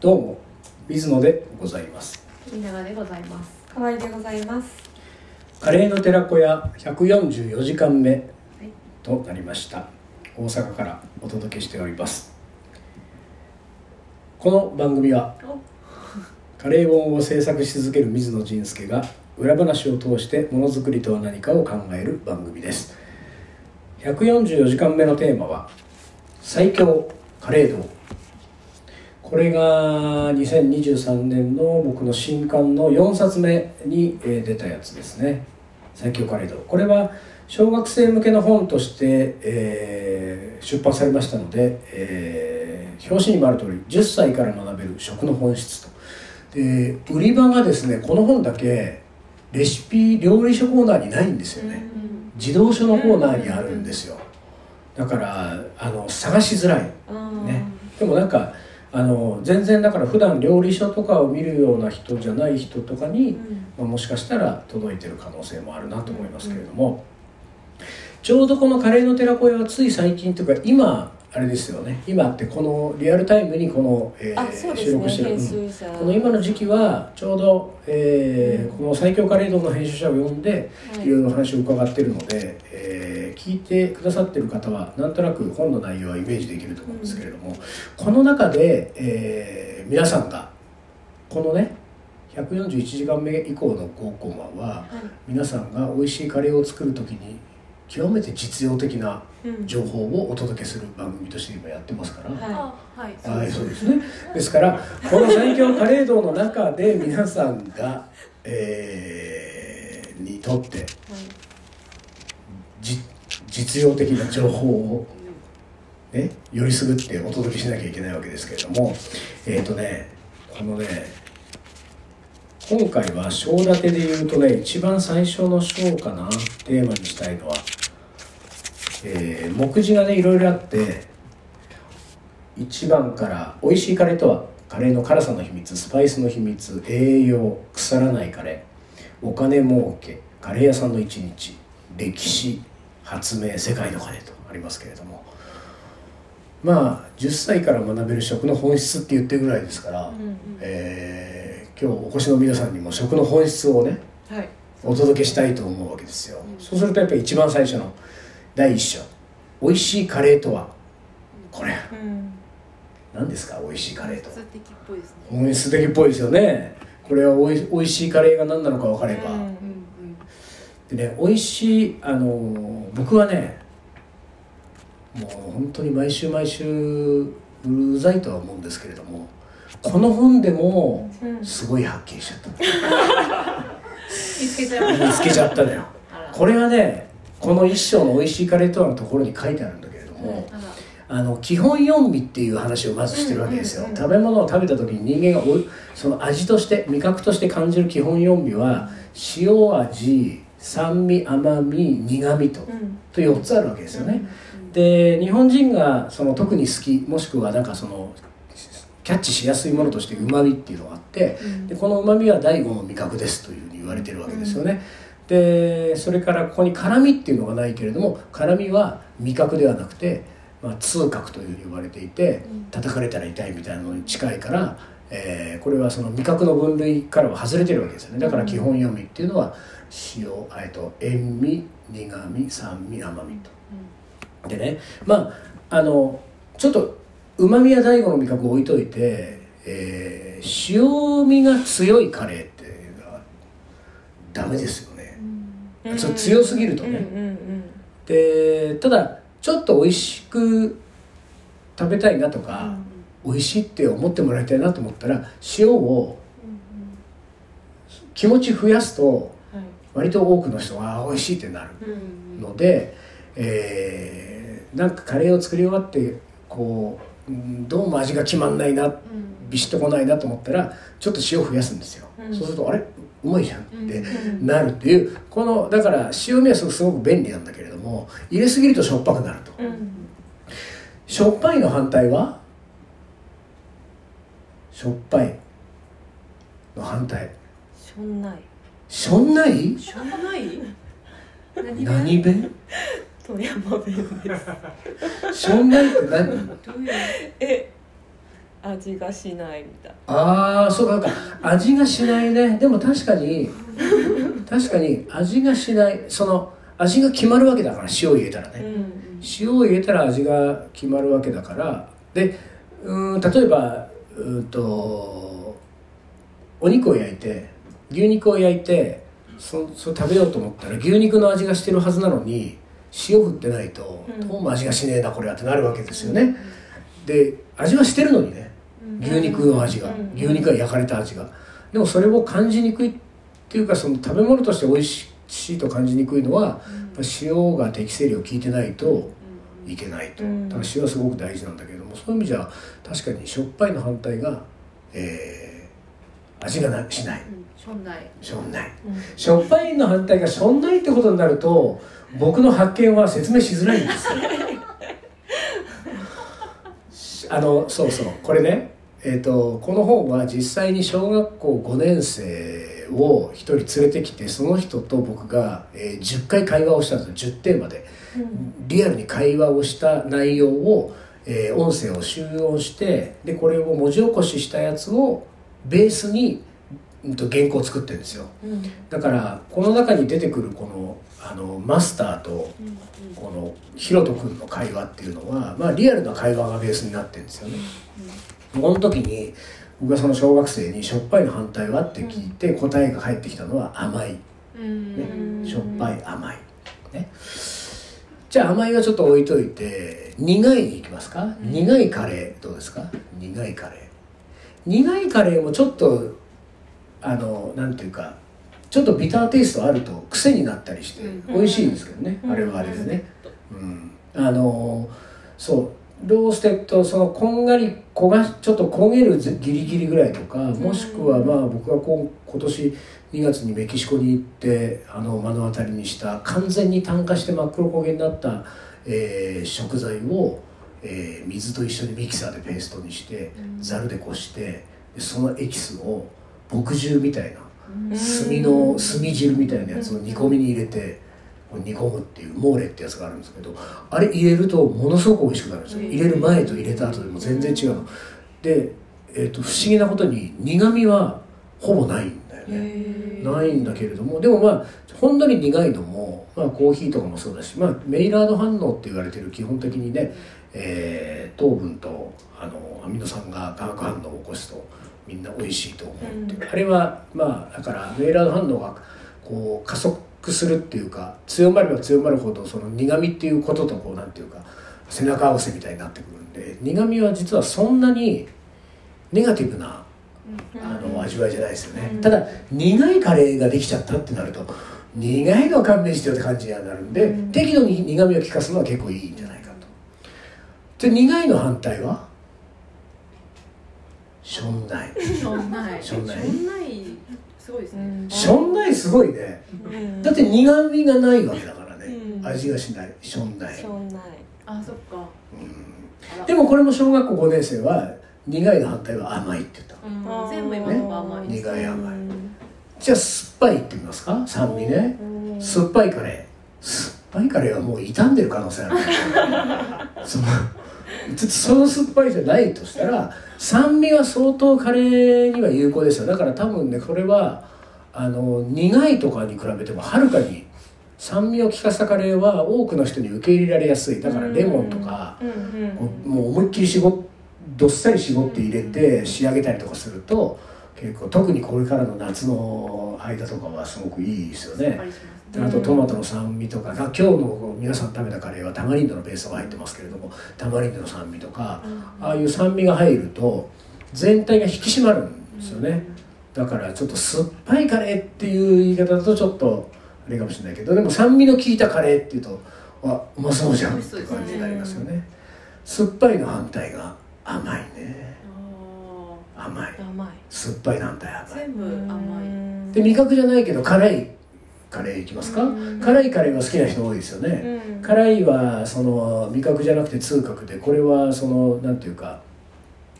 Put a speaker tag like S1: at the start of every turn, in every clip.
S1: どうも水野でございます。
S2: 金永でございます。
S3: 河合でございます。
S1: カレーの寺子屋144時間目となりました。大阪からお届けしております。この番組はカレー本を制作し続ける水野仁介が裏話を通してものづくりとは何かを考える番組です。144時間目のテーマは最強カレー道これが2023年の僕の新刊の4冊目にえー出たやつですね。最強カレー道これは小学生向けの本として、えー出版されましたので、えー表紙にもある通り10歳から学べる食の本質と。で売り場がですねこの本だけレシピ料理書コーナーにないんですよね、自動書のコーナーにあるんですよ。だからあの探しづらい。ね、でもなんかあの全然だから普段料理書とかを見るような人じゃない人とかに、まあ、もしかしたら届いてる可能性もあるなと思いますけれども、ちょうどこのカレーの寺子屋はつい最近というか今あれですよね。今ってこのリアルタイムにこの、えー
S3: ね。
S1: 収録してる、
S3: 編
S1: うん。この今の時期はちょうど、えー
S3: うん。
S1: この最強カレードの編集者を呼んで、
S3: はい。
S1: いろいろ話を伺ってるので、えー聞いてくださってる方はなんとなく本の内容はイメージできると思うんですけれども、この中で、えー皆さんがこのね141時間目以降の5コマは
S3: はい。
S1: 皆さんが美味しいカレーを作る時に極めて実用的な
S3: うん
S1: 情報をお届けする番組として今やってますから。
S3: は
S2: あ、はい。
S1: はい、そうですね。ですから、この最強カレー道の中で皆さんが、えーにとって
S3: い。はい。
S1: じ実用的な情報を、ね、よりすぐってお届けしなきゃいけないわけですけれども、えっ、とね、このね、今回は章立てで言うとね、一番最初の章かな、テーマにしたいのは、えー目次がね、いろいろあって、1番から美味しいカレーとはカレーの辛さの秘密スパイスの秘密栄養腐らないカレーお金儲けカレー屋さんの一日歴史発明世界のカレーとありますけれども。まあ10歳から学べる食の本質って言ってるぐらいですから、
S3: うんうん。
S1: えー今日お越しの皆さんにも食の本質をね
S3: はい。
S1: お届けしたいと思うわけですよ、
S3: うん。
S1: そうするとやっぱり一番最初の第一章。美味しいカレーとはこれ。
S3: うん。
S1: 何ですか美味しいカレーとは。
S2: 素敵っぽいですね。
S1: 本質的っぽいですよね。これはおいおいしいカレーが何なのか分かれば、
S3: うん
S2: うん
S1: でね美味しいあの僕はねもう本当に毎週毎週うざいとは思うんですけれどもこの本でも
S3: うん。
S1: すごい発見しちゃった
S2: 見つけちゃいま
S1: 見つけちゃったのよ。これはねこの一章の美味しいカレーとはのところに書いてあるんだけれども、
S2: あ
S1: の基本4味っていう話をまずしてるわけですよ、食べ物を食べた時に人間がおその味として味覚として感じる基本4味は塩味酸味甘み苦味と,、
S3: うん。
S1: と4つあるわけですよね、で日本人がその特に好きもしくはなんかそのキャッチしやすいものとしてうまみっていうのがあって
S3: うん。
S1: でこのうまみは第五の味覚ですというふうに言われてるわけですよね、でそれからここに辛みっていうのがないけれども辛みは味覚ではなくて、まあ、痛覚というふうに言われていて叩かれたら痛いみたいなのに近いから、えーこれはその味覚の分類からは外れてるわけですよね。だから基本4味っていうのは塩えっと塩味苦味酸味甘みと。でねまああのちょっとうまみや第五の味覚を置いといて、えー塩味が強いカレーっていうのはダメですよね、
S3: うん。
S1: ちょっと強すぎるとね。
S3: うんうん
S1: でただちょっと美味しく食べたいなとか、美味しいって思ってもらいたいなと思ったら塩を気持ち増やすと。割と多くの人が美味しいってなる
S2: うん
S1: ので、えーなんかカレーを作り終わってこううんどうも味が決まんないな
S2: うん。
S1: ビシッとこないなと思ったらちょっと塩を増やすんですよ、
S3: うん。
S1: そうするとあれ？うまいじゃんって
S3: うん
S1: なるっていうこのだから塩味はすごく便利なんだけれども入れすぎるとしょっぱくなると。
S3: うん。
S1: しょっぱいの反対は？しょっぱいの反対。
S3: しょんない。
S1: しょんない？
S2: しょうがない？何
S1: 何弁
S3: 富山弁です。
S1: しょんないって何？
S3: え。あ味がしないみたい。
S1: ああそうか。なんか味がしないね。でも確かに確かに味がしない。その味が決まるわけだから塩を入れたらね、
S3: うん。
S1: 塩を入れたら味が決まるわけだから。でうーん例えばうーんとお肉を焼いて牛肉を焼いてそそれ食べようと思ったら牛肉の味がしてるはずなのに塩振ってないと、
S3: うん。
S1: どうも味がしねえなこれはってなるわけですよね、で味はしてるのにね牛肉の味が、
S3: うん。
S1: 牛肉が焼かれた味が。でもそれを感じにくいっていうかその食べ物として美味しいと感じにくいのは、塩が適正量効いてないといけないと、
S3: うん。
S1: だから塩はすごく大事なんだけどもそういう意味じゃ確かにしょっぱいの反対が、えー味がなしない。
S2: しょんない。
S1: しょんない。
S3: うん。
S1: しょっぱいの反対がしょんないってことになると僕の発見は説明しづらいんです。よ あのそうそう。これね。えー、とこの本は実際に小学校5年生を一人連れてきてその人と僕が、えー10回会話をしたんですよ。10テーマで。リアルに会話をした内容を、えー音声を集音してでこれを文字起こししたやつをベースに、うん、と原稿を作ってるんですよ。
S3: うん。
S1: だからこの中に出てくるこのあのマスターとこのヒロト君の会話っていうのは、まあ、リアルな会話がベースになってるんですよね。この時に僕がその小学生に「しょっぱいの反対は?」って聞いて答えが返ってきたのは甘い、
S2: うん。
S1: ね、しょっぱい甘い、ね、じゃあ甘いはちょっと置いといて苦いにいきますか、苦いカレーどうですか？苦いカレー苦いカレーもちょっとあのなんていうかちょっとビターテイストあると癖になったりして
S2: うん。
S1: 美味しいんですけどね、
S3: うん。
S1: あれはあれでね、うん、あのそう roasted そのこんがり焦がしちょっと焦げるギリギリぐらいとかもしくはまあ僕がこう今年2月にメキシコに行ってあの目の当たりにした完全に炭化して真っ黒焦げになった、えー食材を、えー水と一緒にミキサーでペーストにしてざるでこしてでそのエキスを墨汁みたいな炭の炭汁みたいなやつを煮込みに入れて煮込むっていうモーレってやつがあるんですけどあれ入れるとものすごく美味しくなるんですよ。入れる前と入れた後でも全然違うの。で、えー、と不思議なことに苦味はほぼないんだよね。ないんだけれどもでもまあほんのり苦いのも、まあ、コーヒーとかもそうだし、まあ、メイラード反応って言われてる基本的にね、えー糖分とあのアミノ酸が化学反応を起こすとみんな美味しいと思うっていう、
S3: うん。
S1: あれはまあだからメイラード反応がこう加速するっていうか強まれば強まるほどその苦味っていうこととこうなんていうか背中合わせみたいになってくるんで苦味は実はそんなにネガティブなあの味わいじゃないですよね、
S3: うん。
S1: ただ苦いカレーができちゃったってなると苦いのは勘弁してよって感じにはなるんで、
S3: うん。
S1: 適度に苦味を効かすのは結構いいんじゃないで苦いの反対は？しょんない。
S2: しょんない。
S1: しょんない？
S2: すごいですね。
S1: しょんないすごいね。
S3: うん。
S1: だって苦味がないわけだからね、
S3: うん。
S1: 味がしない。しょんない。
S3: しょんない。
S2: あそっか。あら
S1: でもこれも小学校5年生は苦いの反対は甘いって言った
S2: うん。全部今のが甘いです。
S1: 苦い甘い。じゃあ酸っぱいって言いますか？酸味ね。
S3: うん。
S1: 酸っぱいカレー。酸っぱいカレーはもう傷んでる可能性ある。そのちょっとその酸っぱいじゃないとしたら酸味は相当カレーには有効ですよ。だから多分ねこれはあの苦いとかに比べてもはるかに酸味を効かせたカレーは多くの人に受け入れられやすい。だからレモンとかもう思いっきり絞っどっさり絞って入れて仕上げたりとかすると結構特にこれからの夏の間とかはすごくいいですよねあとトマトの酸味とかあ今日の皆さん食べたカレーはタマリンドのベースが入ってますけれどもタマリンドの酸味とかああいう酸味が入ると全体が引き締まるんですよね。だからちょっと酸っぱいカレーっていう言い方だとちょっとあれかもしれないけどでも酸味の効いたカレーっていうとあうまそうじゃんって感じになりますよね。酸っぱいの反対が甘いね。
S2: あ
S1: 甘い。
S3: 甘い。
S1: 酸っぱいの反対
S2: ー
S1: 甘い。
S2: 全部甘い。
S1: で味覚じゃないけど辛いカレーいきますか？
S3: うん。
S1: 辛いカレーが好きな人多いですよね。
S3: うん。
S1: 辛いはその味覚じゃなくて痛覚でこれはそのなんていうか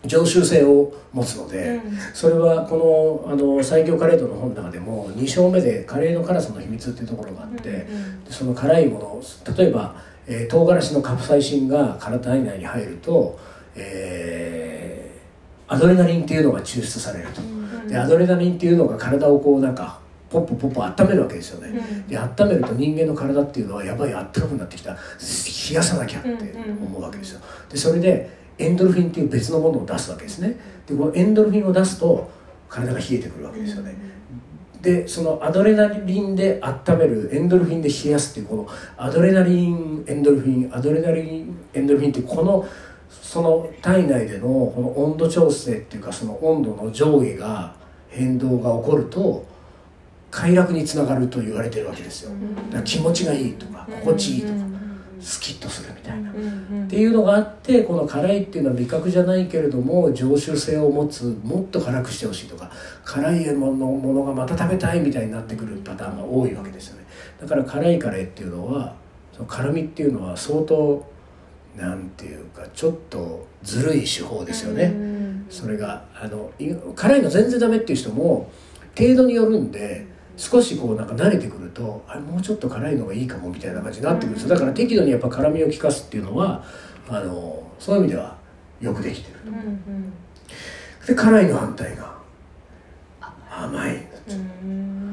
S1: 常習性を持つので、それはこのあの最強カレードの本の中でも2章目でカレーの辛さの秘密っていうところがあって、でその辛いもの例えば、えー唐辛子のカプサイシンが体内に入ると、えーアドレナリンっていうのが抽出されると、でアドレナリンっていうのが体をこうなんかポッポポッポ温めるわけですよね、で温めると人間の体っていうのはやばいあったかくなってきた冷やさなきゃって思うわけですよでそれでエンドルフィンっていう別のものを出すわけですねでこのエンドルフィンを出すと体が冷えてくるわけですよね、でそのアドレナリンで温めるエンドルフィンで冷やすっていうこのアドレナリンエンドルフィンアドレナリンエンドルフィンっていうこのその体内でのこの温度調整っていうかその温度の上下が変動が起こると快楽につながると言われてるわけですよ。だから気持ちがいいとか心地いいとかスキッとするみたいな。っていうのがあってこの辛いっていうのは味覚じゃないけれども常習性を持つもっと辛くしてほしいとか辛いものものがまた食べたいみたいになってくるパターンが多いわけですよね。だから辛いカレーっていうのはその辛みっていうのは相当なんていうかちょっとずるい手法ですよね。それがあのい辛いの全然ダメっていう人も程度によるんで少しこうなんか慣れてくるとあれもうちょっと辛いのがいいかもみたいな感じになってくるんですよ。だから適度にやっぱ辛みを効かすっていうのはあのそういう意味ではよくできてると。で辛いの反対が甘い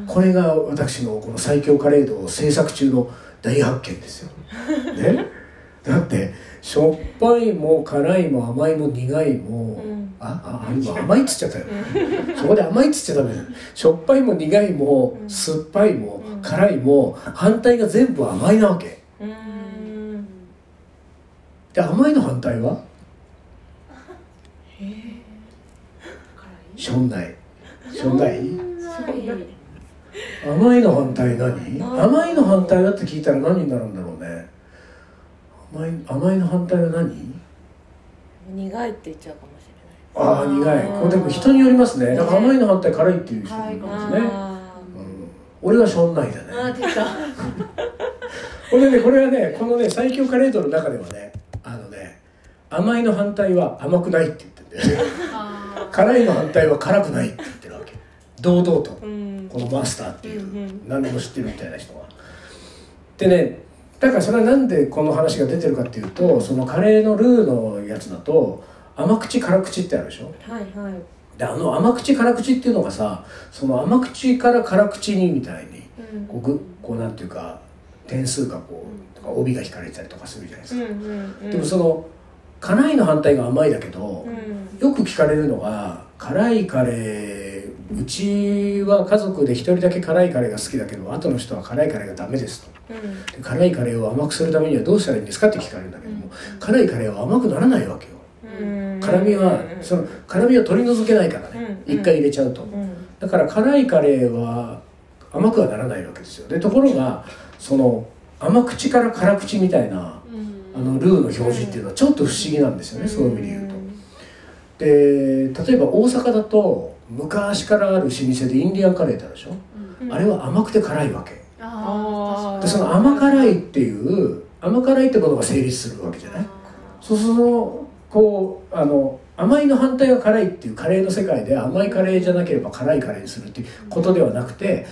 S1: これが私のこの最強カレードを制作中の大発見ですよ。ね、だってしょっぱいも辛いも甘いも苦いも、ああ今甘いっつっちゃったよ、そこで甘いっつっちゃダメだよ。しょっぱいも苦いも酸っぱいも辛いも反対が全部甘いなわけ。で甘いの反対は？しょんない。しょんない？甘いの反対何？甘いの反対だって聞いたら何になるんだろうね甘い甘いの反対は何？
S3: 苦いって言っちゃうかもしれない
S1: ああ苦い。これでも人によりますね。だから甘いの反対辛いっていう人もいますね、うん、俺はしょんないだね。
S2: あ出た。
S1: これねこれはねこのね最強カレードの中ではねあのね甘いの反対は甘くないって言ってんだよね。辛いの反対は辛くないって言ってるわけ。堂々と、このマスターっていう、何でも知ってるみたいな人がでねだからそれはなんでこの話が出てるかっていうとそのカレーのルーのやつだと甘口辛口ってあるでしょ？
S3: はいはい。
S1: であの甘口辛口っていうのがさその甘口から辛口にみたいにこうぐこうなんていうか点数がこうとか帯が引かれてたりとかするじゃないですか、でもその辛いの反対が甘いだけど、よく聞かれるのが辛いカレーうちは家族で一人だけ辛いカレーが好きだけど後の人は辛いカレーがダメですと、で辛いカレーを甘くするためにはどうしたらいいんですかって聞かれるんだけども、辛いカレーは甘くならないわけよ、辛みはその辛みを取り除けないからね。一、回入れちゃうと、だから辛いカレーは甘くはならないわけですよ。でところがその甘口から辛口みたいなあのルーの表示っていうのはちょっと不思議なんですよね、そういう意味で言うと。で例えば大阪だと昔からある老舗でインディアンカレーってあるでしょ、あれは甘くて辛いわけ。
S2: あ
S1: でその甘辛いっていう甘辛いってことが成立するわけじゃない？そうそのこうあの甘いの反対が辛いっていうカレーの世界で甘いカレーじゃなければ辛いカレーにするっていうことではなくて、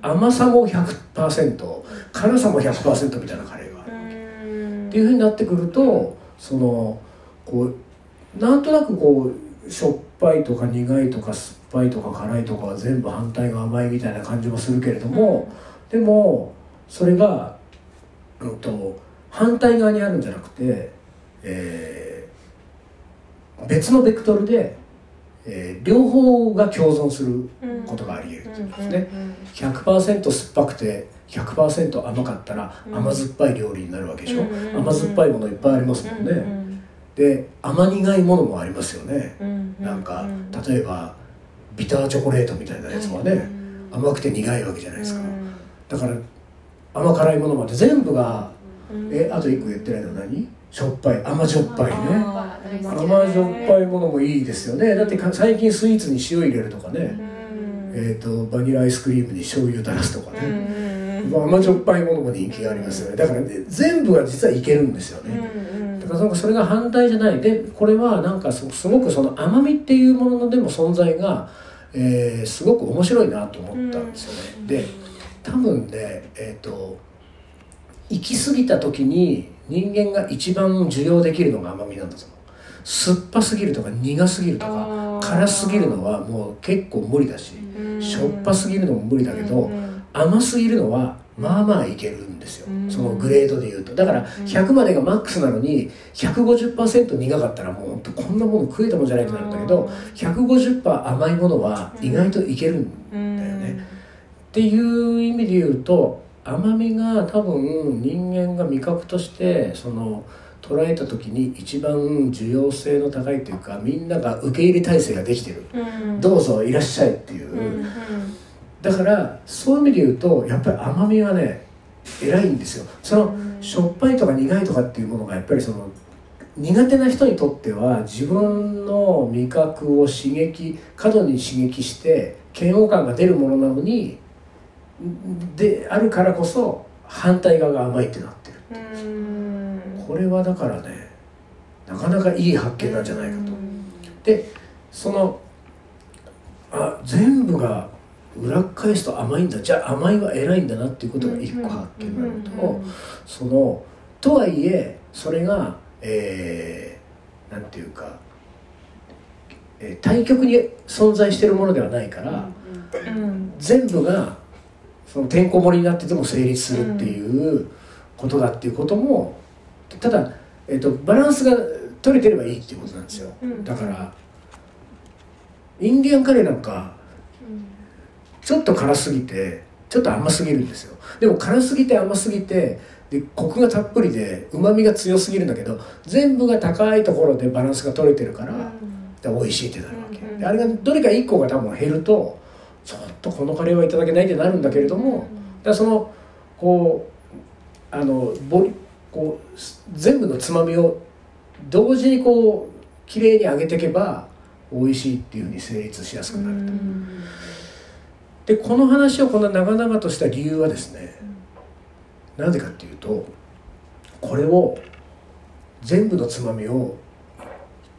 S1: 甘さも100%辛さも100%みたいなカレーがあるわけ。っていうふうになってくるとそのこうなんとなくこうしょっぱいとか苦いとか酸っぱいとか辛いとかは全部反対が甘いみたいな感じもするけれども、でもそれが、うん、と反対側にあるんじゃなくて、えー別のベクトルで、えー両方が共存することがあり得るんですね。100%酸っぱくて100%甘かったら甘酸っぱい料理になるわけでしょ、甘酸っぱいものいっぱいありますもんね、で甘苦いものもありますよね、なんか例えばビターチョコレートみたいなやつはね、甘くて苦いわけじゃないですか、だから甘辛いものまで全部が、えあと一個言ってないのは何？しょっぱい。甘じょっぱいね。甘じょっぱいものもいいですよね。だってか最近スイーツに塩入れるとかね、えー、とバニラアイスクリームに醤油垂らすとかね、まあ甘じょっぱいものも人気がありますよね。だから、ね、全部が実はいけるんですよね、だからなんかそれが反対じゃない。でこれはなんかすすごくその甘みっていうものでも存在が、えーすごく面白いなと思ったんですよね、で多分ねえっ、と行き過ぎた時に人間が一番受容できるのが甘みなんだと思う酸っぱすぎるとか苦すぎるとか辛すぎるのはもう結構無理だし
S3: うん。
S1: しょっぱすぎるのも無理だけど、
S3: うん
S1: 甘すぎるのはまあまあいけるんですよ、
S3: うん。
S1: そのグレードで言うと。だから100までがマックスなのに150%苦かったらもうこんなもの食えたもんじゃないってなるんだけど150%甘いものは意外といけるん
S3: うん
S1: だよね。っていう意味で言うと甘みが多分人間が味覚としてその捉えた時に一番需要性の高いというかみんなが受け入れ体制ができてる。
S3: うん。
S1: どうぞいらっしゃいっていう、
S3: うん
S1: だからそういう意味で言うとやっぱり甘みはね偉いんですよ。そのしょっぱいとか苦いとかっていうものがやっぱりその苦手な人にとっては自分の味覚を刺激過度に刺激して嫌悪感が出るものなのにであるからこそ反対側が甘いってなってる
S3: う。ん。
S1: これはだからねなかなかいい発見なんじゃないかと。でそのあ全部が裏返すと甘いんだ。じゃあ甘いは偉いんだなっていうことが一個発見なのとそのとはいえそれがえー、なんていうか、えー対極に存在しているものではないから、
S3: うん
S1: 全部がそのてんこ盛りになってても成立するっていうことだっていうこともただ、えー、とバランスが取れてればいいっていうことなんですよ、
S3: うん
S1: だからインディアンカレーなん。かちょっと辛すぎてちょっと甘すぎるんですよ。でも辛すぎて甘すぎてでコクがたっぷりでうまみが強すぎるんだけど全部が高いところでバランスが取れてるから、で美味しいってなるわけ、
S3: うん
S1: あれがどれか1個が多分減るとちょっとこのカレーはいただけないってなるんだけれども、だそのこうあのボリこうす全部のつまみを同時にこう綺麗に揚げていけば美味しいっていうふうに成立しやすくなると。でこの話をこんな長々とした理由はですねなぜかっていうとこれを全部のつまみを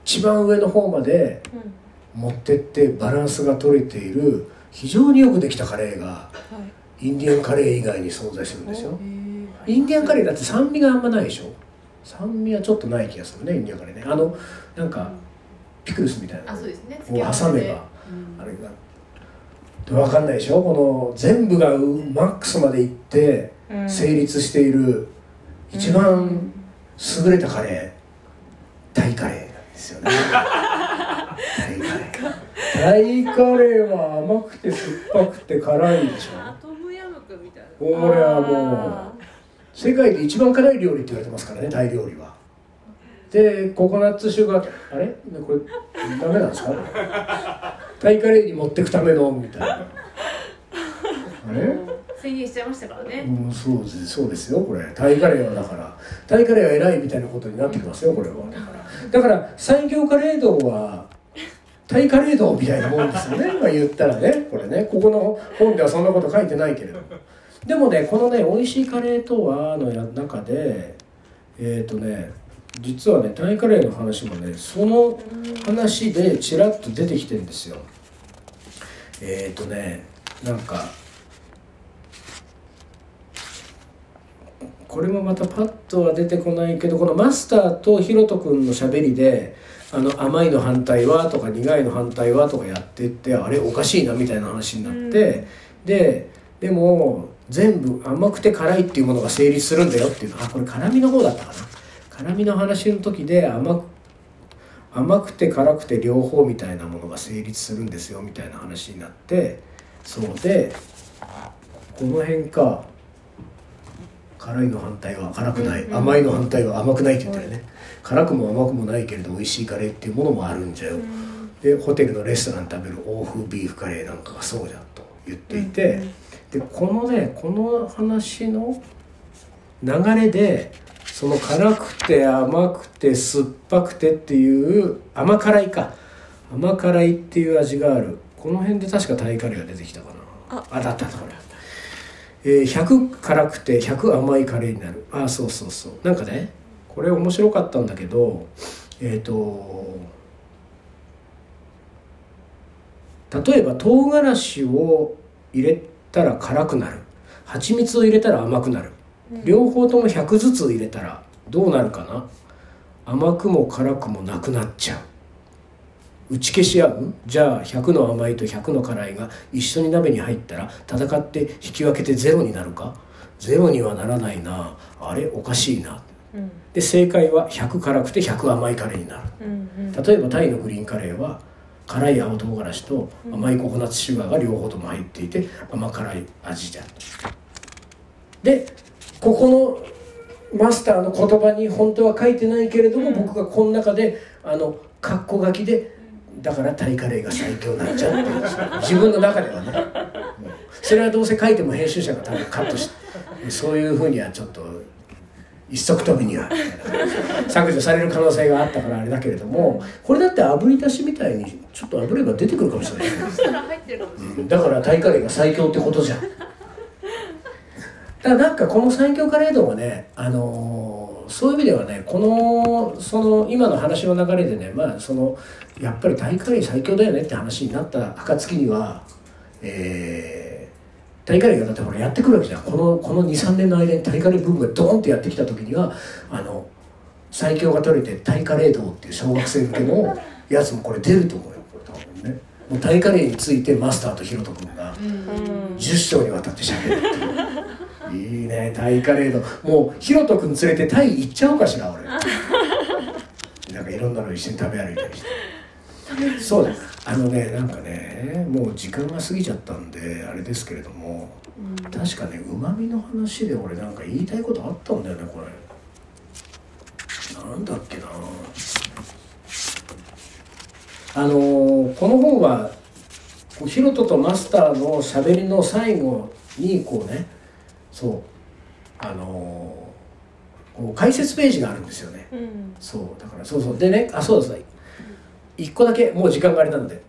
S1: 一番上の方まで持ってってバランスが取れている非常によくできたカレーがインディアンカレー以外に存在するんですよ。インディアンカレーだって酸味があんまないでしょ？酸味はちょっとない気がするねインディアンカレーね。あのなんかピクルスみたいなの
S2: あそうですね。
S1: を挟めば
S2: うん。
S1: あれが分かんないでしょ？この全部がマックスまでいって成立している一番優れたカレータイカレーなんですよね。タイカレー。タイカレーは甘くて酸っぱくて辛いでしょ？
S2: トムヤムクンみたいな
S1: これはもう世界で一番辛い料理って言われてますからねタイ料理は。でココナッツシュガーあれ？これダメなんですか？タイカレーに持ってくためのみたいな。あれ？
S2: 宣言しちゃいましたからね。
S1: うん、そうですそうですよこれ。タイカレーはだから。タイカレーは偉いみたいなことになってきますよこれは。だからだから最強カレー道はタイカレー道みたいなもんですよね。まあ言ったらね。これね。ここの本ではそんなこと書いてないけれども。でもねこのね「美味しいカレーとは」のや中でえっ、とね実はねタイカレーの話もねその話でちらっと出てきてんですよえっ、とねなんかこれもまたパッとは出てこないけどこのマスターとヒロト君のしゃべりで「あの甘いの反対は?」とか「苦いの反対は?」とかやってってあれおかしいなみたいな話になって、ででも全部甘くて辛いっていうものが成立するんだよっていうのはあこれ辛みの方だったかな辛みの話の時で甘く甘くて辛くて両方みたいなものが成立するんですよみたいな話になってそうでこの辺か辛いの反対は辛くない、
S3: うん
S1: 甘いの反対は甘くないって言ってるね、辛くも甘くもないけれど美味しいカレーっていうものもあるんじゃよ、でホテルのレストランで食べる欧風ビーフカレーなんかがそうじゃんと言っていて、でこのねこの話の流れでその辛くて甘くて酸っぱくてっていう甘辛いか。甘辛いっていう味がある。この辺で確かタイカレーが出てきたかな。あ。だったこれ、えー100辛くて100甘いカレーになる。あそうそうそう。なんかねこれ面白かったんだけどえっ、と例えば唐辛子を入れたら辛くなる。蜂蜜を入れたら甘くなる両方とも100ずつ入れたらどうなるかな？甘くも辛くもなくなっちゃう。打ち消し合う？じゃあ100の甘いと100の辛いが一緒に鍋に入ったら戦って引き分けてゼロになるか？ゼロにはならないな。あれ？おかしいな。
S3: うん。
S1: で正解は100辛くて100甘いカレーになる。
S3: うんうん。
S1: 例えばタイのグリーンカレーは辛い青唐辛子と甘いココナッツシュガーが両方とも入っていて甘辛い味だとでここのマスターの言葉に本当は書いてないけれども、僕がこの中であの括弧書きでだからタイカレーが最強になっちゃうって自分の中ではね、うん。それはどうせ書いても編集者が多分カットしてそういうふうにはちょっと一足飛びには削除される可能性があったからあれだけれどもこれだって炙り出しみたいにちょっと炙れば出てくるかもしれない。だからタイカレーが最強ってことじゃんだからなんかこの最強カレー丼はね、あのーそういう意味ではねこのその今の話の流れでねまあそのやっぱりタイカレー最強だよねって話になった暁にはえータイカレーがだってほらやってくるわけじゃん。このこの23年の間にタイカレーブームがドーンってやってきた時にはあの最強が取れてタイカレー道っていう小学生向けのやつもこれ出ると思うよ。これ多分ね。もうタイカレーについてマスターとヒロト君が
S3: うん。
S1: 10章にわたって喋るっていういいねタイカレードもうヒロト君連れてタイ行っちゃおうかしら俺。なんかいろんなの一緒に食べ歩いたりして。そうだ。あのねなんかねもう時間が過ぎちゃったんであれですけれども確かねうまみの話で俺なんか言いたいことあったんだよねこれ。なんだっけな。あのーこの本はヒロトとマスターのしゃべりの最後にこうねそう。あのー解説ページがあるんですよね。
S3: うん。
S1: そう。だからそうそう。でねあそうです一個だけもう時間があれなんで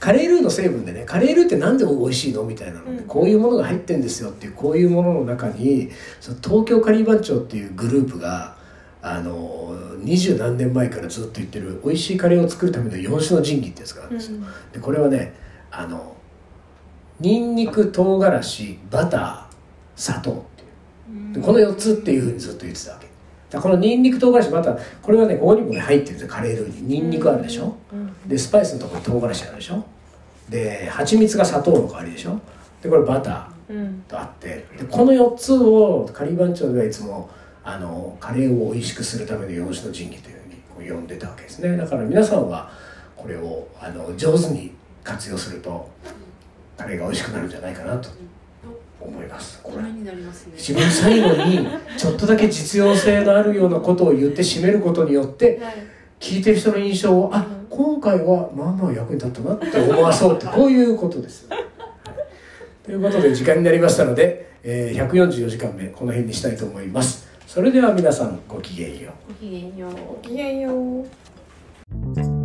S1: カレールーの成分でねカレールーってなんで美味しいのみたいなので、
S3: うん。
S1: こういうものが入ってんですよっていうこういうものの中にその東京カリー番長っていうグループがあの二十何年前からずっと言ってる美味しいカレーを作るための四種の神器ってやつがあるんですよ、でこれはねあのニンニク唐辛子バター砂糖っていう。でこの4つっていうふうにずっと言ってたわけ。だこのニンニク唐辛子バターこれはねここにもね入ってるんですよカレールーに。ニンニクあるでしょ、
S3: うん
S1: でスパイスのところに唐辛子あるでしょ？で蜂蜜が砂糖の代わりでしょ？でこれバター
S3: うん。
S1: とあって。でこの4つをカリー番長ではいつもあのカレーを美味しくするための四種の神器というふうにこう呼んでたわけですね。だから皆さんはこれをあの上手に活用するとカレーが美味しくなるんじゃないかなと思います。これ。
S2: になりますね。
S1: 一番最後にちょっとだけ実用性のあるようなことを言って締めることによって
S3: はい。
S1: 聞いてる人の印象をあ今回はまあまあ役に立ったなって思わそうって こういうことです。はいということで時間になりましたので、えー144時間目この辺にしたいと思います。それでは皆さんごきげんよう。
S2: ごきげんよう。
S3: ごきげんよう